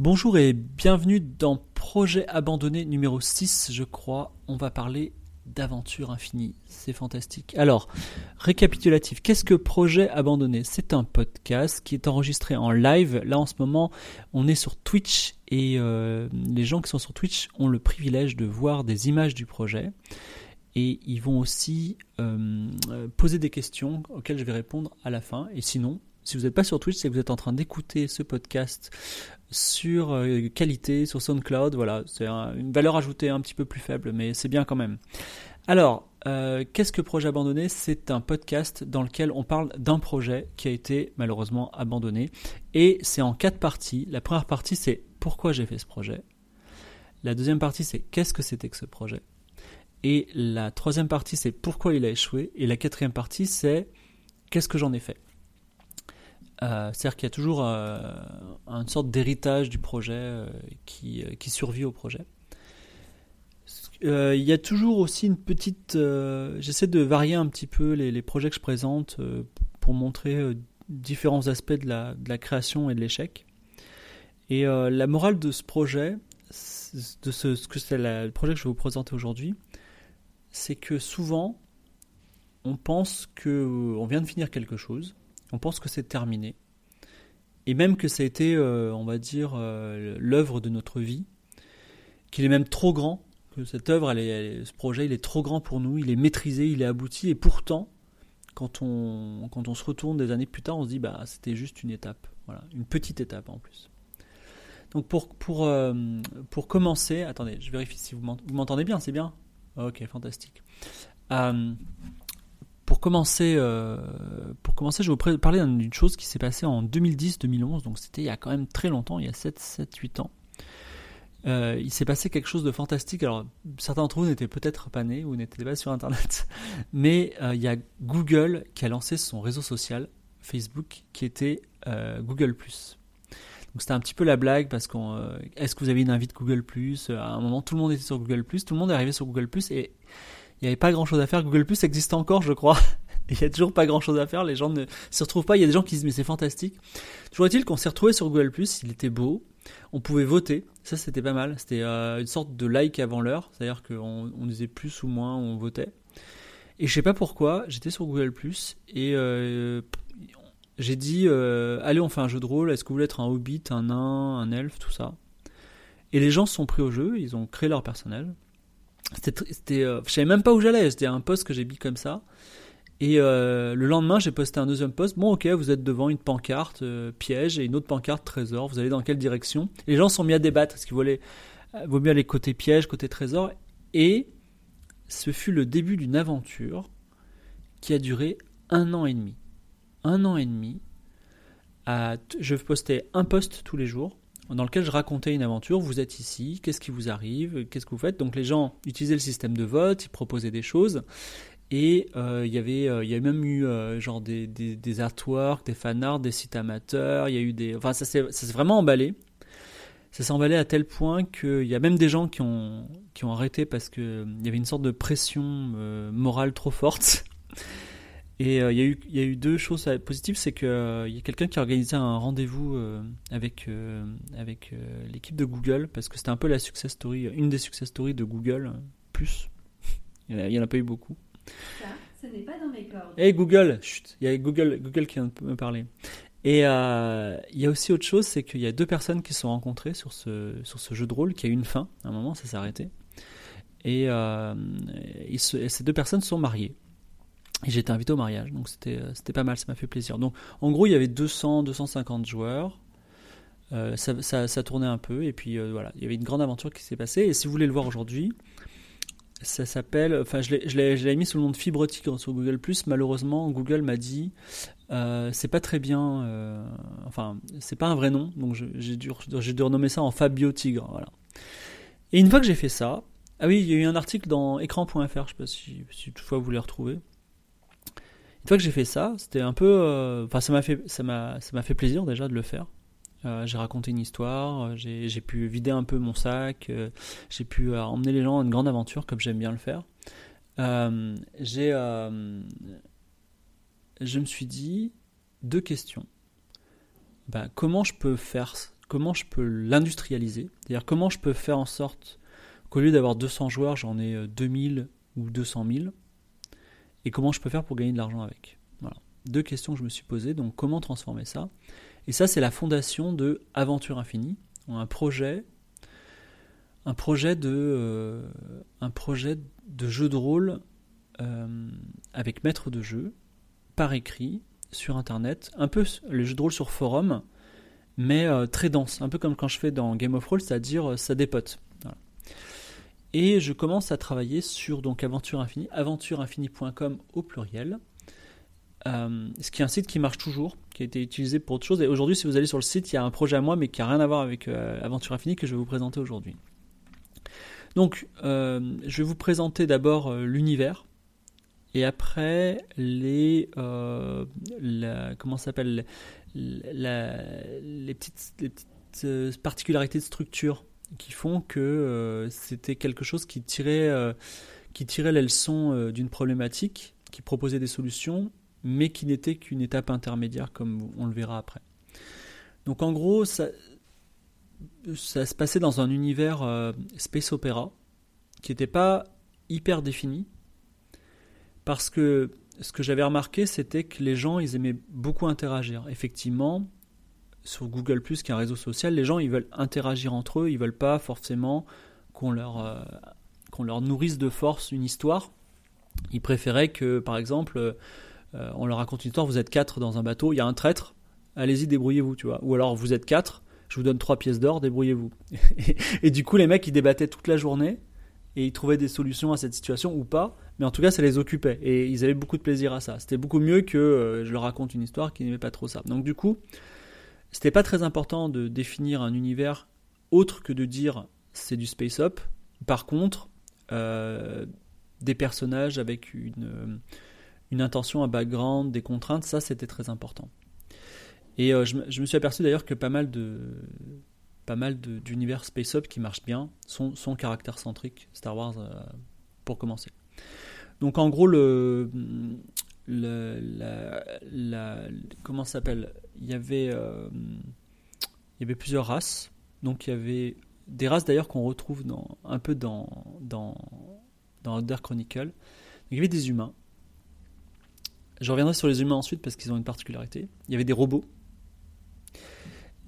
Bonjour et bienvenue dans Projet abandonné numéro 6, je crois. On va parler d'aventure infinie. C'est fantastique. Alors, récapitulatif, qu'est-ce que Projet abandonné? C'est un podcast qui est enregistré en live. Là, en ce moment, on est sur Twitch et euh, les gens qui sont sur Twitch ont le privilège de voir des images du projet. Et ils vont aussi euh, poser des questions auxquelles je vais répondre à la fin. Et sinon, si vous n'êtes pas sur Twitch, c'est que vous êtes en train d'écouter ce podcast sur euh, qualité, sur SoundCloud. Voilà, c'est une valeur ajoutée un petit peu plus faible, mais c'est bien quand même. Alors, euh, qu'est-ce que Projet Abandonné? C'est un podcast dans lequel on parle d'un projet qui a été malheureusement abandonné. Et c'est en quatre parties. La première partie, c'est pourquoi j'ai fait ce projet. La deuxième partie, c'est qu'est-ce que c'était que ce projet? Et la troisième partie, c'est pourquoi il a échoué. Et la quatrième partie, c'est qu'est-ce que j'en ai fait? Euh, c'est-à-dire qu'il y a toujours euh, une sorte d'héritage du projet euh, qui, survit au projet. il y a toujours aussi une petite... J'essaie de varier un petit peu les, projets que je présente pour montrer différents aspects de la, de la, création et de l'échec. Et la morale de ce projet, de ce, ce que c'est le projet que je vais vous présenter aujourd'hui, c'est que souvent, on pense qu'on vient de finir quelque chose, on pense que c'est terminé. Et même que ça a été, euh, on va dire, euh, l'œuvre de notre vie, qu'il est même trop grand, que cette œuvre, ce projet, il est trop grand pour nous, il est maîtrisé, il est abouti, et pourtant, quand on, quand on se retourne des années plus tard, on se dit, bah, c'était juste une étape, voilà, une petite étape en plus. Donc pour, pour, euh, pour commencer, attendez, je vérifie si vous m'entendez bien, c'est bien? Ok, fantastique. Pour commencer, euh, pour commencer, je vais vous parler d'une chose qui s'est passée en 2010-2011, donc c'était il y a quand même très longtemps, il y a 7-8 ans. Euh, il s'est passé quelque chose de fantastique. Alors, certains d'entre vous n'étaient peut-être pas nés ou n'étaient pas sur Internet, mais euh, il y a Google qui a lancé son réseau social, Facebook, qui était Google+. Donc c'était un petit peu la blague parce qu'on est-ce que vous avez une invite Google À un moment, tout le monde était sur Google Tout le monde est arrivé sur Google et il n'y avait pas grand chose à faire. Google Plus existe encore, je crois. Il n'y a toujours pas grand chose à faire. Les gens ne s'y retrouvent pas. Il y a des gens qui disent, mais c'est fantastique. Toujours est-il qu'on s'est retrouvé sur Google Plus. Il était beau. On pouvait voter. Ça, c'était pas mal. C'était euh, une sorte de like avant l'heure. C'est-à-dire qu'on on disait plus ou moins, on votait. Et je sais pas pourquoi, j'étais sur Google Plus et euh, j'ai dit euh, allez on fait un jeu de rôle, est-ce que vous voulez être un hobbit, un nain, un elfe, tout ça? Et les gens se sont pris au jeu, ils ont créé leur personnage. C'était, euh, je savais même pas où j'allais. C'était un post que j'ai mis comme ça. Et euh, le lendemain, j'ai posté un deuxième post. Bon, ok, vous êtes devant une pancarte euh, piège et une autre pancarte trésor. Vous allez dans quelle direction? Les gens sont mis à débattre. Est-ce qu'il vaut, vaut mieux aller côté piège, côté trésor Et ce fut le début d'une aventure qui a duré un an et demi. Un an et demi. À, je postais un post tous les jours dans lequel je racontais une aventure. Vous êtes ici, qu'est-ce qui vous arrive, qu'est-ce que vous faites? Donc les gens utilisaient le système de vote, ils proposaient des choses. Et euh, il y avait, euh, y a même eu euh, genre des, des, des, artworks, des fanarts, des sites amateurs. Il y a eu des, enfin ça s'est, vraiment emballé. Ça s'est emballé à tel point qu'il y a même des gens qui ont, qui ont arrêté parce que il y avait une sorte de pression morale trop forte. Et euh, il y, y, a eu deux choses positives, c'est qu'il euh, y a quelqu'un qui a organisé un rendez-vous euh, avec, avec l'équipe de Google, parce que c'était un peu la success story, une des success stories de Google, plus. il n'y en, a pas eu beaucoup. Ça, ce n'est pas dans mes cordes. Hey Google, chut, il y a Google, Google qui vient de me parler. Et il y a aussi autre chose, c'est qu'il y a deux personnes qui se sont rencontrées sur ce, sur ce jeu de rôle qui a eu une fin. À un moment, ça s'est arrêté. Et, et ces deux personnes sont mariées. Et j'ai été invité au mariage, donc c'était euh, c'était pas mal, ça m'a fait plaisir. Donc en gros, il y avait 200, 250 joueurs. Euh, ça, tournait un peu, et puis euh, voilà, il y avait une grande aventure qui s'est passée. Et si vous voulez le voir aujourd'hui, ça s'appelle, enfin je l'ai mis sous le nom de Fibre Tigre sur Google+. Malheureusement, Google m'a dit, c'est pas très bien, enfin c'est pas un vrai nom, donc j'ai dû, renommer ça en Fabio Tigre. Et une fois que j'ai fait ça, ah oui, il y a eu un article dans écran.fr, je sais pas si, si toutefois vous voulez retrouver. Une fois que j'ai fait ça, c'était un peu, euh, enfin ça m'a fait, ça m'a, ça m'a fait plaisir déjà de le faire. Euh, j'ai raconté une histoire, euh, j'ai, pu vider un peu mon sac, j'ai pu emmener les gens à une grande aventure comme j'aime bien le faire. j'ai, je me suis dit deux questions. Ben, comment je peux faire comment je peux l'industrialiser, c'est-à-dire comment je peux faire en sorte qu'au lieu d'avoir 200 joueurs, j'en ai 2000 ou 200 000, et comment je peux faire pour gagner de l'argent avec. Voilà. Deux questions que je me suis posées, donc comment transformer ça? Et ça, c'est la fondation de Aventure Infinie, un projet, un projet de, un projet de jeu de rôle avec maître de jeu, par écrit, sur Internet, un peu le jeu de rôle sur forum, mais euh, très dense, un peu comme quand je fais dans Game of Thrones, c'est-à-dire euh, ça dépote. Et je commence à travailler sur donc Aventure Infinie, aventureinfinie.com au pluriel, euh, ce qui est un site qui marche toujours, qui a été utilisé pour autre chose. Et aujourd'hui, si vous allez sur le site, il y a un projet à moi, mais qui n'a rien à voir avec Aventure Infinie que je vais vous présenter aujourd'hui. Donc, je vais vous présenter d'abord l'univers, et après les comment s'appelle les petites, euh, particularités de structure qui font que euh, c'était quelque chose qui tirait, euh, qui tirait les leçons d'une problématique, qui proposait des solutions, mais qui n'était qu'une étape intermédiaire, comme on le verra après. Donc en gros, ça, ça se passait dans un univers space opéra qui n'était pas hyper défini, parce que ce que j'avais remarqué, c'était que les gens, ils aimaient beaucoup interagir. Effectivement, sur Google qui est réseau social, les gens, ils veulent interagir entre eux, ils veulent pas forcément qu'on leur, euh, qu'on leur nourrisse de force une histoire. Ils préféraient que, par exemple, euh, on leur raconte une histoire, vous êtes quatre dans un bateau, il y a un traître, allez-y, débrouillez-vous, tu vois. Ou alors, vous êtes quatre, je vous donne trois pièces d'or, débrouillez-vous. et, du coup, les mecs, ils débattaient toute la journée et ils trouvaient des solutions à cette situation ou pas mais en tout cas ça les occupait et ils avaient beaucoup de plaisir à ça. C'était beaucoup mieux que euh, je leur raconte une histoire qui n'aimait pas trop ça. Donc du coup, c'était pas très important de définir un univers autre que de dire c'est du space up. Par contre, euh, des personnages avec une, euh, une intention, un background, des contraintes, ça c'était très important. Et je, je, me suis aperçu d'ailleurs que pas mal de pas mal d'univers space up qui marchent bien sont, sont caractère centrique Star Wars pour commencer. Donc en gros, le, la, comment s'appelle? Il y avait, euh, il y avait plusieurs races. Donc il y avait des races d'ailleurs qu'on retrouve dans, un peu dans dans dans Chronicle. il y avait des humains. Je reviendrai sur les humains ensuite parce qu'ils ont une particularité. Il y avait des robots.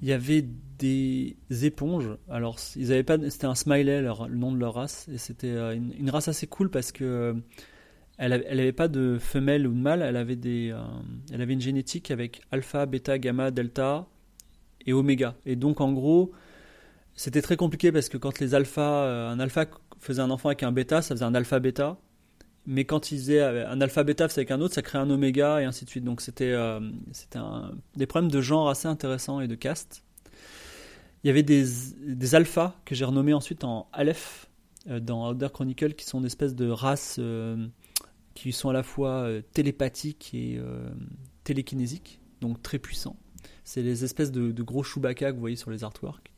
Il y avait des éponges. Alors, ils avaient pas, c'était un smiley, le nom de leur race, et c'était euh, une, une, race assez cool parce que euh, elle n'avait pas de femelle ou de mâle, elle avait, des, euh, elle avait une génétique avec alpha, bêta, gamma, delta et oméga. Et donc en gros, c'était très compliqué parce que quand les alpha, euh, un alpha faisait un enfant avec un bêta, ça faisait un alpha bêta. Mais quand ils faisaient un alpha bêta avec un autre, ça créait un oméga et ainsi de suite. Donc c'était euh, des problèmes de genre assez intéressants et de caste. Il y avait des, des alphas que j'ai renommés ensuite en Aleph dans Outer Chronicle qui sont des espèces de races qui sont à la fois euh, télépathiques et euh, télékinésiques, donc très puissants. C'est les espèces de, gros Chewbacca que vous voyez sur les artworks.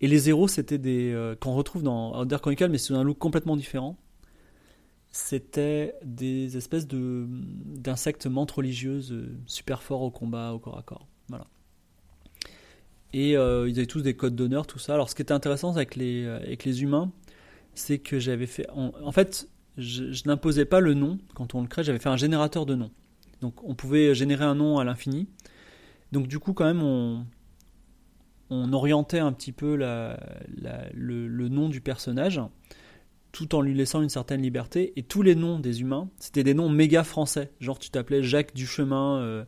Et les héros, c'était des. Euh, qu'on retrouve dans Outer Chronicle, mais sous un look complètement différent. C'était des espèces de, d'insectes menthes religieuses super forts au combat, au corps à corps. Voilà. Et ils avaient tous des codes d'honneur, tout ça. Alors, ce qui était intéressant avec les, avec les humains, c'est que j'avais fait. en fait, je, n'imposais pas le nom quand on le crée, j'avais fait un générateur de noms. Donc on pouvait générer un nom à l'infini. Donc du coup quand même on, on orientait un petit peu la, le, nom du personnage tout en lui laissant une certaine liberté. Et tous les noms des humains, c'était des noms méga français. Genre tu t'appelais Jacques Duchemin, euh,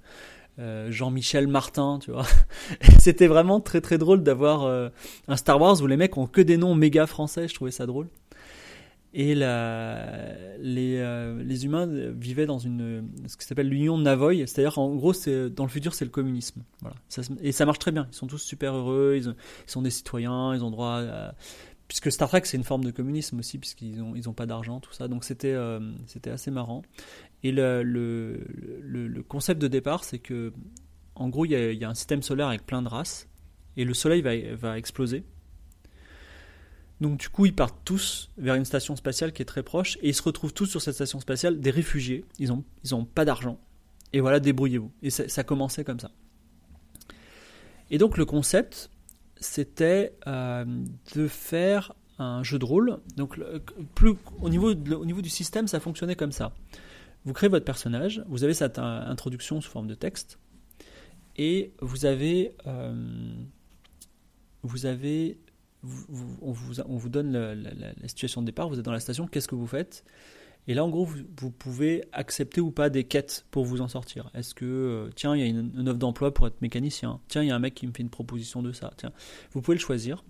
euh, Jean-Michel Martin, tu vois. c'était vraiment très très drôle d'avoir euh, un Star Wars où les mecs ont que des noms méga français, je trouvais ça drôle. Et les, euh, les, humains vivaient dans une, ce qui s'appelle l'union Navoy, c'est-à-dire en gros, dans le futur, c'est le communisme. Voilà. et ça marche très bien. Ils sont tous super heureux, ils, sont des citoyens, ils ont droit à, Puisque Star Trek, c'est une forme de communisme aussi, puisqu'ils n'ont ils ont pas d'argent, tout ça. Donc c'était, euh, assez marrant. Et le, le, le, concept de départ, c'est que, en gros, il y, a, y, a, un système solaire avec plein de races, et le Soleil va, va exploser donc du coup, ils partent tous vers une station spatiale qui est très proche et ils se retrouvent tous sur cette station spatiale des réfugiés. Ils n'ont ils ont pas d'argent. Et voilà, débrouillez-vous. Et ça, commençait comme ça. Et donc le concept, c'était euh, de faire un jeu de rôle. Donc, plus, au, niveau au niveau du système, ça fonctionnait comme ça. Vous créez votre personnage, vous avez cette introduction sous forme de texte, et vous avez, vous avez on, vous, donne la, situation de départ, vous êtes dans la station, qu'est-ce que vous faites? Et là, en gros, vous, pouvez accepter ou pas des quêtes pour vous en sortir. Est-ce que, euh, tiens, il y a une, offre d'emploi pour être mécanicien? Tiens, il y a un mec qui me fait une proposition de ça. Tiens, vous pouvez le choisir.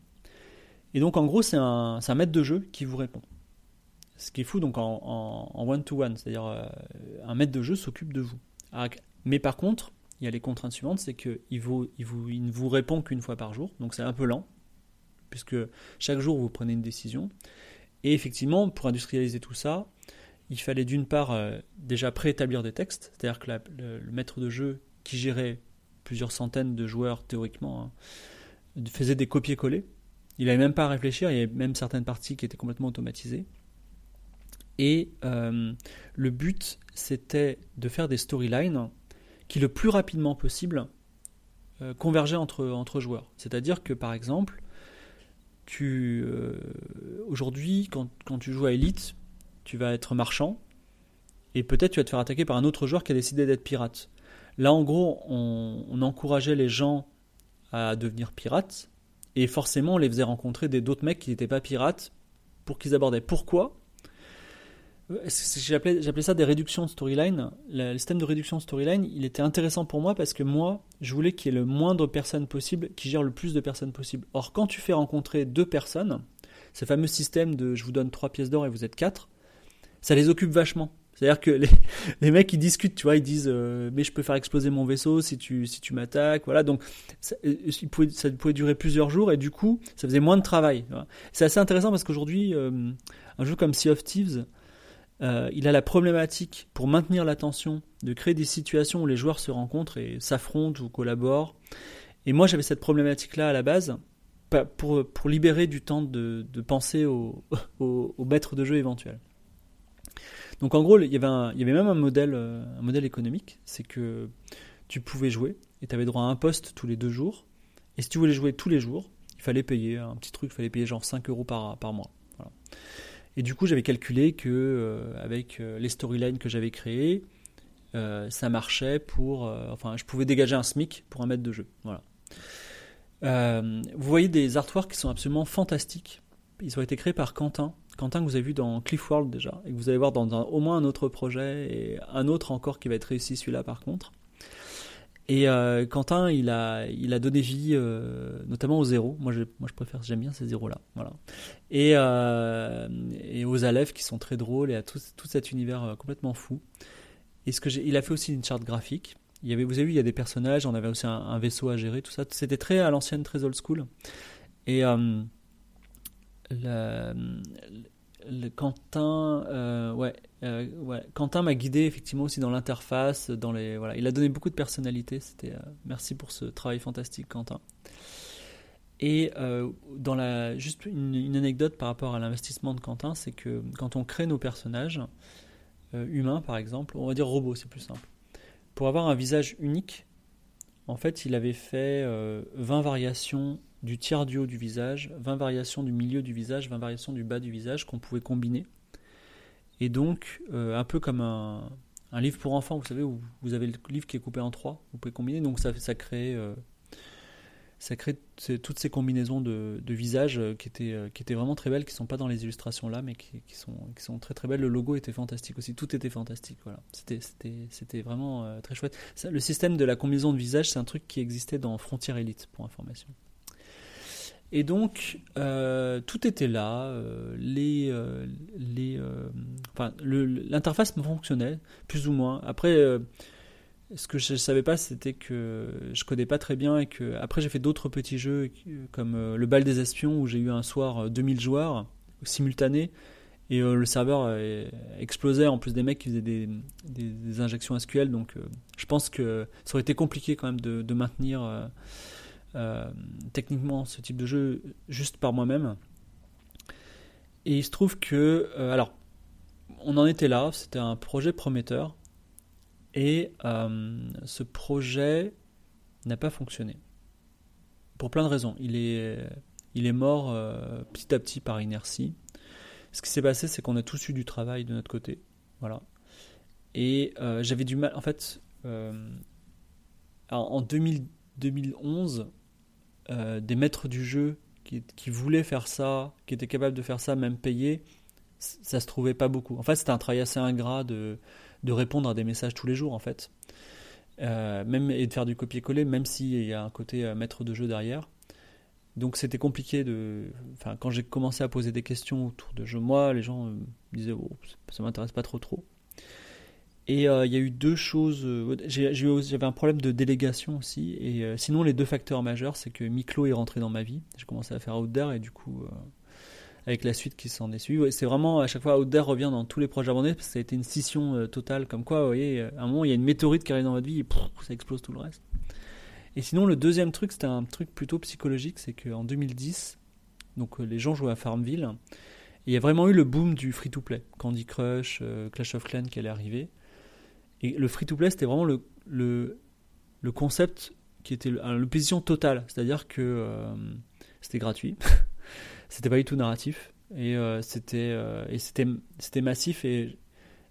Et donc, en gros, c'est un, maître de jeu qui vous répond. Ce qui est fou, donc en one-to-one, c'est-à-dire euh, un maître de jeu s'occupe de vous. Ah, mais par contre, il y a les contraintes suivantes, c'est qu'il il, il ne vous répond qu'une fois par jour, donc c'est un peu lent puisque chaque jour vous prenez une décision. Et effectivement, pour industrialiser tout ça, il fallait d'une part euh, déjà préétablir des textes, c'est-à-dire que le, maître de jeu qui gérait plusieurs centaines de joueurs théoriquement hein, faisait des copier-coller. Il n'avait même pas à réfléchir, il y avait même certaines parties qui étaient complètement automatisées. Et euh, le but, c'était de faire des storylines qui, le plus rapidement possible, euh, convergeaient entre, entre joueurs. C'est-à-dire que, par exemple, tu euh, aujourd'hui, quand, tu joues à Elite, tu vas être marchand et peut-être tu vas te faire attaquer par un autre joueur qui a décidé d'être pirate. Là, en gros, on, encourageait les gens à devenir pirates et forcément, on les faisait rencontrer des d'autres mecs qui n'étaient pas pirates pour qu'ils abordaient. Pourquoi? J'appelais ça des réductions de storyline. Le système de réduction de storyline, il était intéressant pour moi parce que moi, je voulais qu'il y ait le moindre personne possible qui gère le plus de personnes possible. Or, quand tu fais rencontrer deux personnes, ce fameux système de je vous donne trois pièces d'or et vous êtes quatre, ça les occupe vachement. C'est-à-dire que les, mecs ils discutent, tu vois, ils disent euh, mais je peux faire exploser mon vaisseau si tu si tu m'attaques, voilà. Donc ça, euh, pouvait, durer plusieurs jours et du coup ça faisait moins de travail. C'est assez intéressant parce qu'aujourd'hui euh, un jeu comme Sea of Thieves, euh, il a la problématique pour maintenir l'attention de créer des situations où les joueurs se rencontrent et s'affrontent ou collaborent. Et moi j'avais cette problématique-là à la base pour, pour libérer du temps de, de penser au, au, au, maître de jeu éventuel. Donc en gros, il y avait, il y avait même un modèle, euh, modèle économique, c'est que tu pouvais jouer et tu avais droit à un poste tous les deux jours. Et si tu voulais jouer tous les jours, il fallait payer un petit truc, il fallait payer genre 5 euros par, par mois. Voilà. Et du coup, j'avais calculé que euh, avec euh, les storylines que j'avais créées, euh, ça marchait pour. enfin, je pouvais dégager un SMIC pour un mètre de jeu. Voilà. vous voyez des artworks qui sont absolument fantastiques. Ils ont été créés par Quentin. Quentin que vous avez vu dans Cliff World déjà, et que vous allez voir dans au moins un autre projet, et un autre encore qui va être réussi celui-là par contre. Et euh, Quentin, il a, il a donné vie, euh, notamment aux zéros. Moi, je, moi, je préfère, j'aime bien ces zéros-là. Voilà. Et, euh, et aux Aleph qui sont très drôles et à tout, tout cet univers complètement fou. Et ce que il a fait aussi une charte graphique. Il y avait, vous avez vu, il y a des personnages, on avait aussi un, vaisseau à gérer, tout ça. C'était très à l'ancienne, très old school. Et Quentin, euh, euh, ouais, Quentin m'a guidé effectivement aussi dans l'interface, dans les, voilà, il a donné beaucoup de personnalité. C'était, euh, merci pour ce travail fantastique, Quentin. Et dans la, juste une, anecdote par rapport à l'investissement de Quentin, c'est que quand on crée nos personnages humains, par exemple, on va dire robots, c'est plus simple. Pour avoir un visage unique, en fait, il avait fait 20 variations du tiers du haut du visage, 20 variations du milieu du visage, 20 variations du bas du visage qu'on pouvait combiner. Et donc, euh, un peu comme un, livre pour enfants, vous savez, où vous avez le livre qui est coupé en trois, vous pouvez combiner, donc ça, crée, euh, ça crée toutes ces combinaisons de, visages euh, qui, étaient, qui étaient vraiment très belles, qui ne sont pas dans les illustrations là, mais qui, sont, qui sont très très belles. Le logo était fantastique aussi, tout était fantastique, voilà. C'était vraiment très chouette. le système de la combinaison de visages, c'est un truc qui existait dans Frontier Elite, pour information. Et donc, euh, tout était là. Euh, les, euh, enfin, l'interface fonctionnait, plus ou moins. Après, ce que je ne savais pas, c'était que je codais pas très bien et que après j'ai fait d'autres petits jeux comme le bal des espions où j'ai eu un soir 2000 joueurs simultanés et le serveur explosait en plus des mecs qui faisaient des, injections SQL. Donc, je pense que ça aurait été compliqué quand même de, maintenir euh, techniquement ce type de jeu juste par moi-même. Et il se trouve que, euh, alors, on en était là, c'était un projet prometteur, et euh, ce projet n'a pas fonctionné. pour plein de raisons. Il est, il est mort petit à petit par inertie. Ce qui s'est passé, c'est qu'on a tous eu du travail de notre côté. Voilà. Et j'avais du mal. En fait, en 2011, des maîtres du jeu qui, voulaient faire ça, qui étaient capables de faire ça, même payés, ça se trouvait pas beaucoup. En fait, c'était un travail assez ingrat de, de répondre à des messages tous les jours, en fait. Euh, même, et de faire du copier-coller, même s'il y a un côté euh, maître de jeu derrière. Donc c'était compliqué de. Enfin, quand j'ai commencé à poser des questions autour de jeux, moi, les gens euh, me disaient oh, ça m'intéresse pas trop trop. Et il y a eu deux choses. J'avais un problème de délégation aussi. Et sinon, les deux facteurs majeurs, c'est que Miklo est rentré dans ma vie. J'ai commencé à faire Outdoor et du coup, avec la suite qui s'en est suivie. c'est vraiment à chaque fois Outdoor revient dans tous les projets abandonnés parce que ça a été une scission euh, totale. Comme quoi, vous voyez, à un moment il y a une météorite qui arrive dans votre vie et ça explose tout le reste. Et sinon, le deuxième truc, c'était un truc plutôt psychologique, c'est qu'en 2010, donc euh, les gens jouaient à Farmville. Il y a vraiment eu le boom du free-to-play. Candy Crush, euh, Clash of Clans qui allait arriver. Et le free-to-play, c'était vraiment le, le, concept qui était l'opposition totale. C'est-à-dire que c'était gratuit. c'était pas du tout narratif. Et euh, c'était euh, c'était c'était massif. Et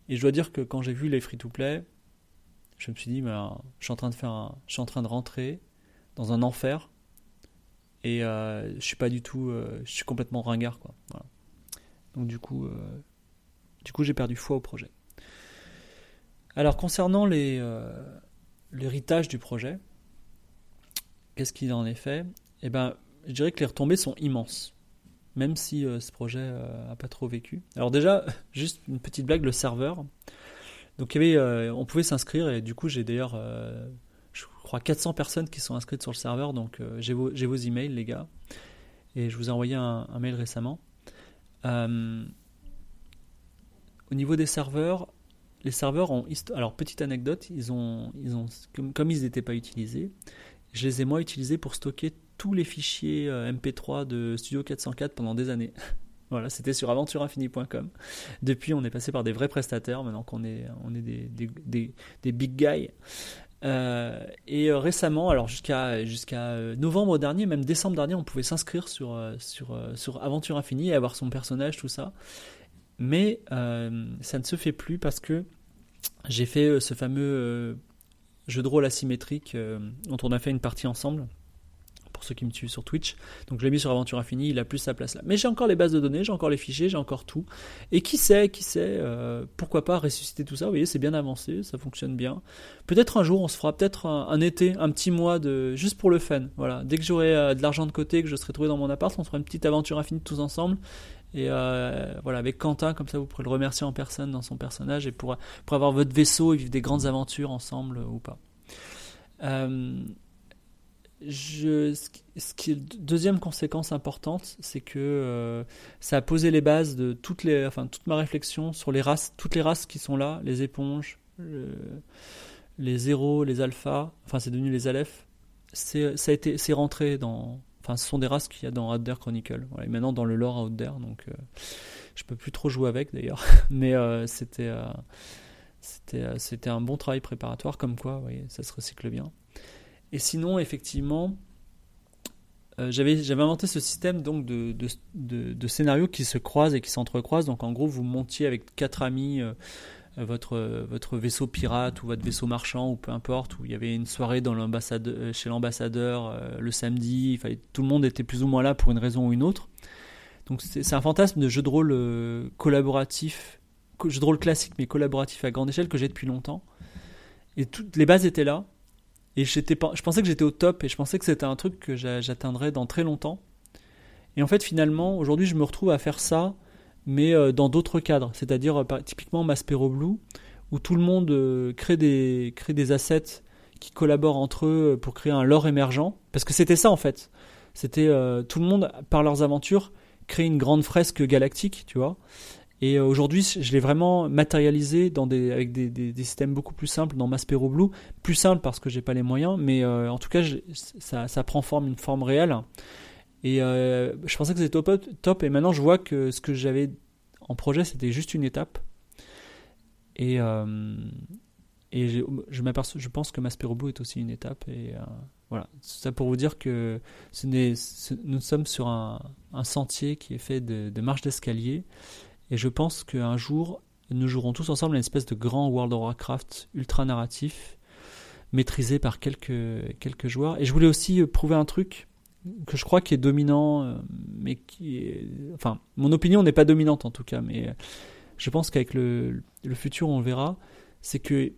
et je dois dire que quand j'ai vu les free to play je me suis dit ben, je suis en train de faire je suis en train de rentrer dans un enfer. Et euh, je suis pas du tout je suis complètement ringard quoi. Donc du coup du coup j'ai perdu foi au projet alors concernant les l'héritage du projet qu'est-ce qu'il en est fait? Eh ben je dirais que les retombées sont immenses même si euh, ce projet n'a euh, pas trop vécu. Alors déjà, juste une petite blague, le serveur. Donc euh, on pouvait s'inscrire et du coup j'ai d'ailleurs, je crois 400 personnes qui sont inscrites sur le serveur. Donc j'ai vos, vos, emails les gars et je vous ai envoyé un, mail récemment. au niveau des serveurs, les serveurs ont, alors petite anecdote, ils ont, ils ont, comme, comme ils n'étaient pas utilisés, je les ai moi utilisés pour stocker tous les fichiers euh, MP3 de Studio 404 pendant des années. voilà, c'était sur aventureinfini.com. Depuis, on est passé par des vrais prestataires, maintenant qu'on est, on est des, des, des, big guys. Euh, et euh, récemment, alors jusqu'à jusqu'à novembre dernier, même décembre dernier, on pouvait s'inscrire sur, sur, sur Aventure Infinie et avoir son personnage, tout ça. Mais ça ne se fait plus parce que j'ai fait ce fameux jeu de rôle asymétrique dont on a fait une partie ensemble pour ceux qui me suivent sur Twitch. Donc je l'ai mis sur Aventure Infinie, il a plus sa place là. Mais j'ai encore les bases de données, j'ai encore les fichiers, j'ai encore tout. Et qui sait, qui sait, euh, pourquoi pas ressusciter tout ça? Vous voyez, c'est bien avancé, ça fonctionne bien. Peut-être un jour, on se fera peut-être un, été, un petit mois de juste pour le fun. Voilà, dès que j'aurai euh, de l'argent de côté, que je serai trouvé dans mon appart, on fera une petite aventure infinie tous ensemble. Et euh, voilà, avec Quentin, comme ça vous pourrez le remercier en personne dans son personnage et pour, pour avoir votre vaisseau et vivre des grandes aventures ensemble ou pas. Euh, je, ce qui deuxième conséquence importante, c'est que euh, ça a posé les bases de toutes les, enfin toute ma réflexion sur les races, toutes les races qui sont là, les éponges, les zéros, les alphas, enfin c'est devenu les aleph. C'est rentré dans, ce sont des races qu'il y a dans Out Chronicle. Voilà, et maintenant dans le lore Out donc euh, je peux plus trop jouer avec d'ailleurs, mais euh, c'était, c'était, c'était un bon travail préparatoire, comme quoi, voyez, ça se recycle bien. Et sinon, effectivement, euh, j'avais, j'avais inventé ce système donc de, de, de, scénarios qui se croisent et qui s'entrecroisent. Donc en gros, vous montiez avec quatre amis euh, votre, votre vaisseau pirate ou votre vaisseau marchand ou peu importe, où il y avait une soirée euh, chez l'ambassadeur le samedi. Tout le monde était plus ou moins là pour une raison ou une autre. Donc c'est, un fantasme de jeu de rôle collaboratif, jeu de rôle classique mais collaboratif à grande échelle que j'ai depuis longtemps. Et toutes les bases étaient là. Et je pensais que j'étais au top et je pensais que c'était un truc que j'atteindrais dans très longtemps. Et en fait, finalement, aujourd'hui, je me retrouve à faire ça, mais euh, dans d'autres cadres. C'est-à-dire, euh, typiquement, Maspero Blue, où tout le monde euh, crée, des, crée des assets qui collaborent entre eux pour créer un lore émergent. Parce que c'était ça, en fait. C'était tout le monde, par leurs aventures, créer une grande fresque galactique, tu vois. Et aujourd'hui, je l'ai vraiment matérialisé dans des, avec des, des, systèmes beaucoup plus simples dans Maspero Blue. Plus simple parce que j'ai pas les moyens, mais en tout cas, ça, ça, prend forme, une forme réelle. Et euh, je pensais que c'était top, top, et maintenant je vois que ce que j'avais en projet, c'était juste une étape. Et, et et je, je, pense que Maspero Blue est aussi une étape. Et euh, voilà, ça pour vous dire que nous sommes sur un, un sentier qui est fait de, marches d'escalier. Et je pense qu'un jour, nous jouerons tous ensemble à une espèce de grand World of Warcraft ultra narratif, maîtrisé par quelques, quelques joueurs. Et je voulais aussi euh, prouver un truc que je crois qui est dominant, euh, mais qui est... Enfin, mon opinion n'est pas dominante en tout cas, mais euh, je pense qu'avec le, futur, on le verra, c'est que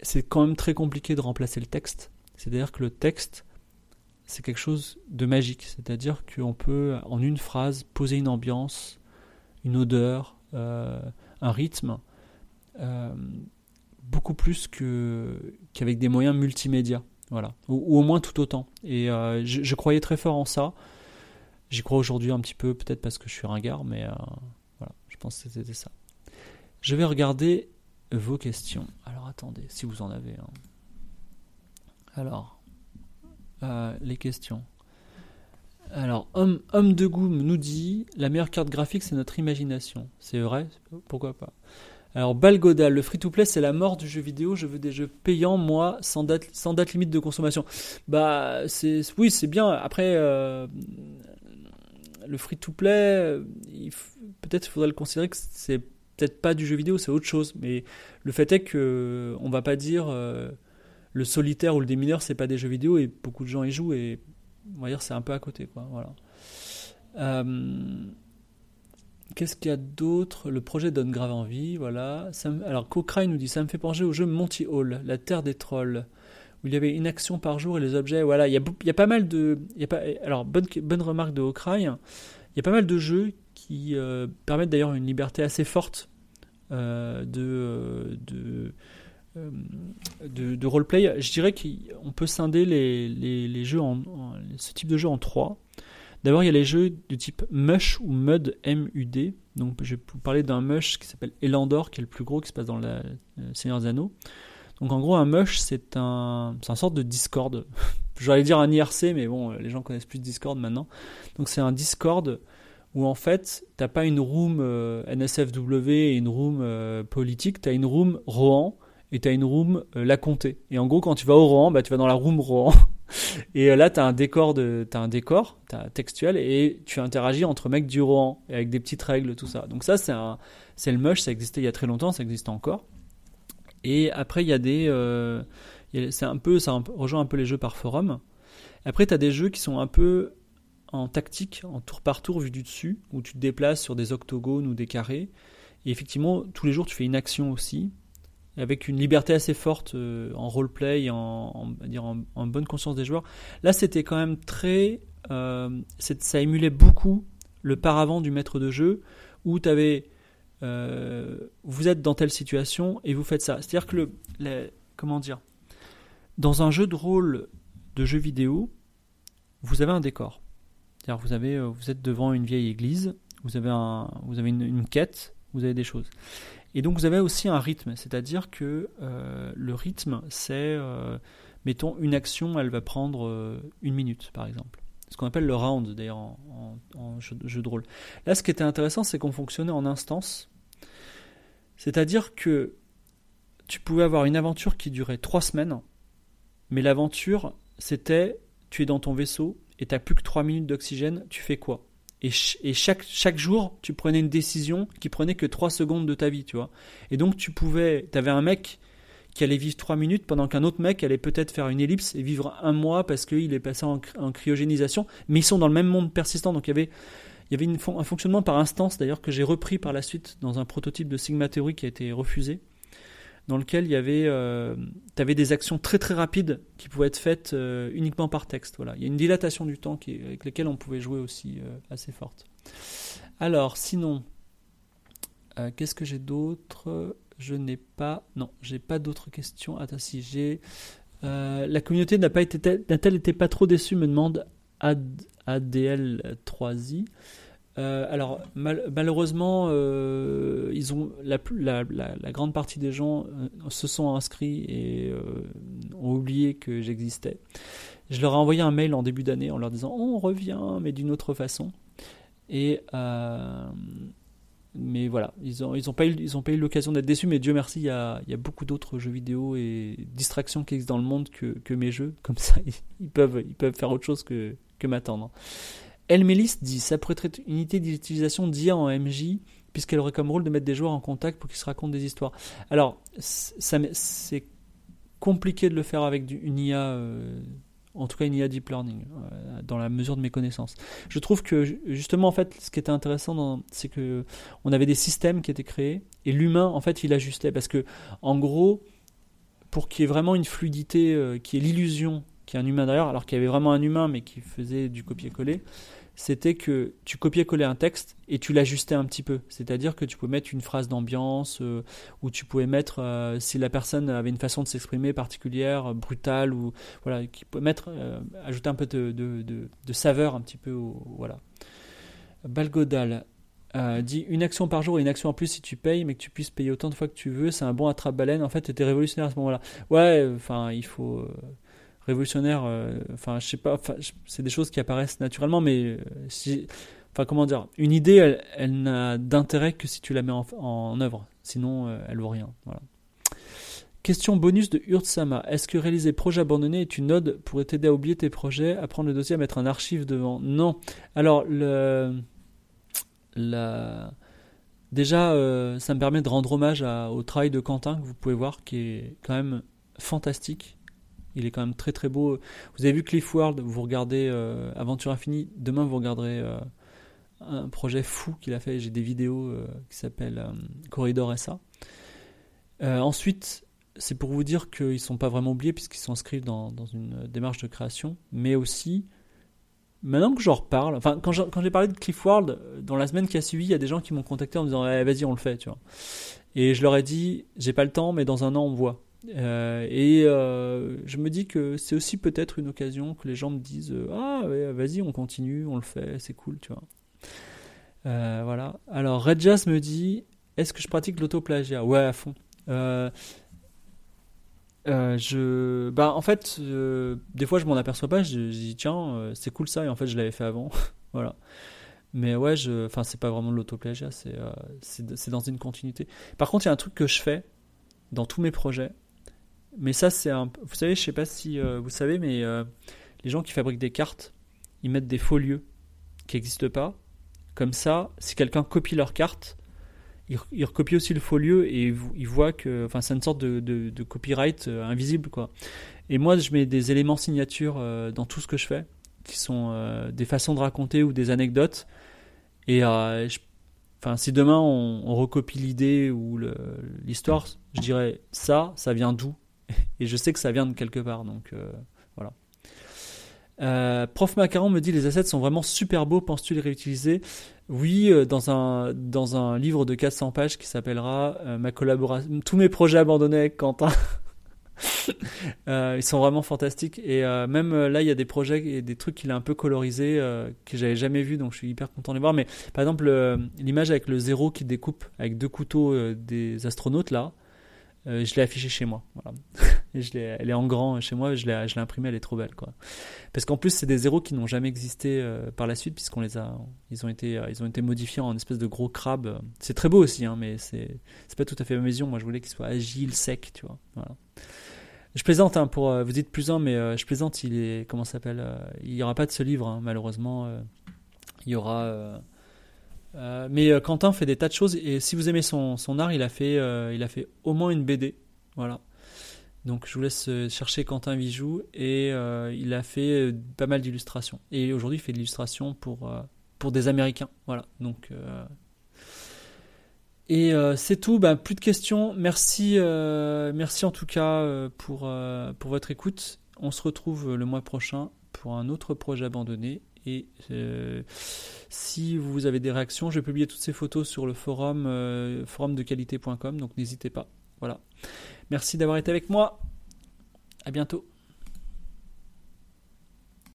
c'est quand même très compliqué de remplacer le texte. C'est-à-dire que le texte, c'est quelque chose de magique. C'est-à-dire qu'on peut, en une phrase, poser une ambiance, une odeur, euh, un rythme, beaucoup plus qu'avec des moyens multimédia. Voilà. Ou, au moins tout autant. Et euh, je, je croyais très fort en ça. J'y crois aujourd'hui un petit peu, peut-être parce que je suis ringard, mais euh, voilà, je pense que c'était ça. Je vais regarder vos questions. Alors attendez, si vous en avez. hein. Alors, euh, les questions. Alors, homme, homme de Goum nous dit la meilleure carte graphique, c'est notre imagination. C'est vrai? Pourquoi pas? Alors, Balgodal, le free-to-play, c'est la mort du jeu vidéo. Je veux des jeux payants, moi, sans date, sans date limite de consommation. Bah, c'est, oui, c'est bien. Après, euh, le free-to-play, euh, peut-être faudrait le considérer que c'est peut-être pas du jeu vidéo, c'est autre chose. Mais le fait est que on va pas dire euh, le solitaire ou le démineur, c'est pas des jeux vidéo et beaucoup de gens y jouent et on va dire c'est un peu à côté, quoi. Voilà. Qu'est-ce qu'il y a d'autre? Le projet donne grave envie, voilà. Alors Cochrane nous dit ça me fait penser au jeu Monty Hall, la terre des trolls, où il y avait une action par jour et les objets. Voilà, il y a, pas mal de. alors bonne bonne remarque de Cochrane. Il y a pas mal de jeux qui euh, permettent d'ailleurs une liberté assez forte euh, de, euh, de, de, de roleplay. Je dirais qu'on peut scinder les, les, les jeux en, en- ce type de jeu en trois. D'abord, il y a les jeux du type Mush ou Mud, M-U-D. Donc, je vais vous parler d'un Mush qui s'appelle Elandor, qui est le plus gros, qui se passe dans la euh, Seigneur des Anneaux. Donc, en gros, un Mush, c'est un, c'est sorte de Discord. J'allais dire un IRC, mais bon, les gens connaissent plus Discord maintenant. Donc, c'est un Discord où en fait, t'as pas une room euh, NSFW et une room euh, politique, t'as une room Rohan et t'as une room euh, La Comté. Et en gros, quand tu vas au Rohan, bah, tu vas dans la room Rohan. Et euh, là, t'as un décor de, t'as un décor, textuel, et tu interagis entre mecs du Rohan et avec des petites règles, tout ça. Donc ça, c'est le mush. Ça existait il y a très longtemps, ça existe encore. Et après, il y a des, euh, un peu, ça rejoint un peu les jeux par forum. Après, t'as des jeux qui sont un peu en tactique, en tour par tour vu du dessus, où tu te déplaces sur des octogones ou des carrés. Et effectivement, tous les jours, tu fais une action aussi, avec une liberté assez forte euh, en roleplay, en, en, en, en bonne conscience des joueurs. Là, c'était quand même très. euh, ça émulait beaucoup le paravent du maître de jeu, où tu avais. vous êtes dans telle situation et vous faites ça. C'est-à-dire que le. comment dire Dans un jeu de rôle de jeu vidéo, vous avez un décor. C'est-à-dire vous, euh, vous êtes devant une vieille église, vous avez, un, vous avez une quête, vous avez des choses. Et donc vous avez aussi un rythme, c'est-à-dire que euh, le rythme, c'est, euh, mettons, une action, elle va prendre euh, une minute, par exemple. Ce qu'on appelle le round, d'ailleurs, en, jeu, jeu de rôle. Là, ce qui était intéressant, c'est qu'on fonctionnait en instance. C'est-à-dire que tu pouvais avoir une aventure qui durait trois semaines, mais l'aventure, c'était, tu es dans ton vaisseau et tu n'as plus que trois minutes d'oxygène, tu fais quoi? Et, ch- et chaque, chaque jour, tu prenais une décision qui prenait que 3 secondes de ta vie, tu vois. Et donc, tu pouvais. Tu avais un mec qui allait vivre 3 minutes pendant qu'un autre mec allait peut-être faire une ellipse et vivre un mois parce qu'il est passé en, cry- en cryogénisation. Mais ils sont dans le même monde persistant. Donc, il y avait, il y avait un fonctionnement par instance, d'ailleurs, que j'ai repris par la suite dans un prototype de Sigma Theory qui a été refusé. Dans lequel il y avait, euh, tu avais des actions très très rapides qui pouvaient être faites euh, uniquement par texte. Voilà, il y a une dilatation du temps avec laquelle on pouvait jouer aussi euh, assez forte. Alors, sinon, qu'est-ce que j'ai d'autre? Je n'ai pas. Non, j'ai pas d'autres questions. Attends, si j'ai. La communauté n'a-t-elle été pas trop déçue? Me demande Ad, ADL3i. Euh, alors mal- malheureusement, euh, ils ont la, grande partie des gens euh, se sont inscrits et ont oublié que j'existais. Je leur ai envoyé un mail en début d'année en leur disant on revient mais d'une autre façon. Et mais voilà, ils ont, ils ont pas eu, ils ont pas eu l'occasion d'être déçus, mais Dieu merci, il y a, y a beaucoup d'autres jeux vidéo et distractions qui existent dans le monde que, que mes jeux. Comme ça, ils, peuvent, ils peuvent faire autre chose que, que m'attendre. Elmelis dit ça pourrait être une unité d'utilisation d'IA en MJ, puisqu'elle aurait comme rôle de mettre des joueurs en contact pour qu'ils se racontent des histoires. Alors, c'est compliqué de le faire avec une IA. Euh, en tout cas une IA deep learning, euh, dans la mesure de mes connaissances. Je trouve que justement, en fait, ce qui était intéressant, c'est que on avait des systèmes qui étaient créés et l'humain, en fait, il ajustait parce que, en gros, pour qu'il y ait vraiment une fluidité, euh, qui est l'illusion qu'il y ait un humain derrière, alors qu'il y avait vraiment un humain mais qui faisait du copier-coller, c'était que tu copiais-collais un texte et tu l'ajustais un petit peu. C'est-à-dire que tu pouvais mettre une phrase d'ambiance euh, ou tu pouvais mettre euh, si la personne avait une façon de s'exprimer particulière, brutale ou voilà, qui peut mettre euh, ajouter un peu de, de, saveur un petit peu. voilà. Balgodal dit une action par jour et une action en plus si tu payes, mais que tu puisses payer autant de fois que tu veux, c'est un bon attrape-baleine. En fait, tu étais révolutionnaire à ce moment-là. Ouais, enfin, il faut révolutionnaire. Euh, enfin, je sais pas. C'est des choses qui apparaissent naturellement, mais euh, si, enfin, comment dire, une idée, elle, n'a d'intérêt que si tu la mets en, œuvre. Sinon, euh, elle vaut rien. Voilà. Question bonus de Urtsama. Est-ce que réaliser projet abandonné est une ode pour t'aider à oublier tes projets, à prendre le dossier, à mettre un archive devant? Non. Alors, le, la, déjà, ça me permet de rendre hommage au travail de Quentin, que vous pouvez voir, qui est quand même fantastique. Il est quand même très très beau. Vous avez vu Cliff World, vous regardez euh, Aventure Infinie. Demain, vous regarderez euh, un projet fou qu'il a fait. J'ai des vidéos euh, qui s'appellent Corridor SA. ensuite, c'est pour vous dire qu'ils ne sont pas vraiment oubliés puisqu'ils s'inscrivent dans, dans une démarche de création. Mais aussi, maintenant que j'en reparle, enfin, quand j'ai parlé de Cliff World, dans la semaine qui a suivi, il y a des gens qui m'ont contacté en me disant eh, Vas-y, on le fait. Tu vois. Et je leur ai dit J'ai pas le temps, mais dans un an, on voit. Euh, et euh, je me dis que c'est aussi peut-être une occasion que les gens me disent euh, Ah, vas-y, on continue, on le fait, c'est cool, tu vois. voilà. Alors, Red Jazz me dit Est-ce que je pratique l'autoplagiat? Ouais, à fond. je, bah, en fait, des fois je m'en aperçois pas, je, dis tiens, c'est cool ça, et en fait je l'avais fait avant. voilà. Mais ouais, je, enfin, c'est pas vraiment de l'autoplagiat, c'est, c'est dans une continuité. Par contre, il y a un truc que je fais dans tous mes projets, mais ça, c'est un. Vous savez, je sais pas si euh, vous savez, mais euh, les gens qui fabriquent des cartes, ils mettent des faux lieux qui n'existent pas. Comme ça, si quelqu'un copie leur carte, il, recopie aussi le faux lieu et il voit que. Enfin, c'est une sorte de, copyright euh, invisible, quoi. Et moi, je mets des éléments signatures dans tout ce que je fais, qui sont des façons de raconter ou des anecdotes. Et enfin, si demain on recopie l'idée ou l'histoire, je dirais ça, ça vient d'où? et je sais que ça vient de quelque part, donc euh, voilà. Euh, Prof Macaron me dit les assets sont vraiment super beaux, penses-tu les réutiliser? Oui, euh, dans un, dans un livre de 400 pages qui s'appellera Ma collaboration, tous mes projets abandonnés avec Quentin. ils sont vraiment fantastiques et même là il y a des projets et des trucs qu'il a un peu colorisés que j'avais jamais vu donc je suis hyper content de les voir mais par exemple l'image avec le zéro qui découpe avec deux couteaux des astronautes là euh, je l'ai affichée chez moi. Elle est en grand chez moi, je l'ai, imprimée, elle est trop belle. Quoi. Parce qu'en plus, c'est des zéros qui n'ont jamais existé euh, par la suite, puisqu'on les a, ils ont été, euh, ils ont été modifiés en espèce de gros crabe. C'est très beau aussi, hein, mais c'est, pas tout à fait ma vision. Moi, je voulais qu'il soit agile, sec, tu vois. Je plaisante, hein, pour, vous dites plus un, mais je plaisante, il est, comment s'appelle Il n'y aura pas de ce livre, hein, malheureusement. il y aura euh, mais euh, Quentin fait des tas de choses et si vous aimez son, son art, il a, fait, euh, il a fait au moins une BD. Voilà. Donc je vous laisse chercher Quentin Vijou et il a fait pas mal d'illustrations. Et aujourd'hui, il fait de l'illustration pour, pour des Américains. Voilà. Donc. Et c'est tout, ben, plus de questions. Merci, merci en tout cas pour, pour votre écoute. On se retrouve le mois prochain pour un autre projet abandonné et euh, si vous avez des réactions, je vais publier toutes ces photos sur le forum euh, forumdequalité.com, donc n'hésitez pas. Voilà. Merci d'avoir été avec moi. À bientôt.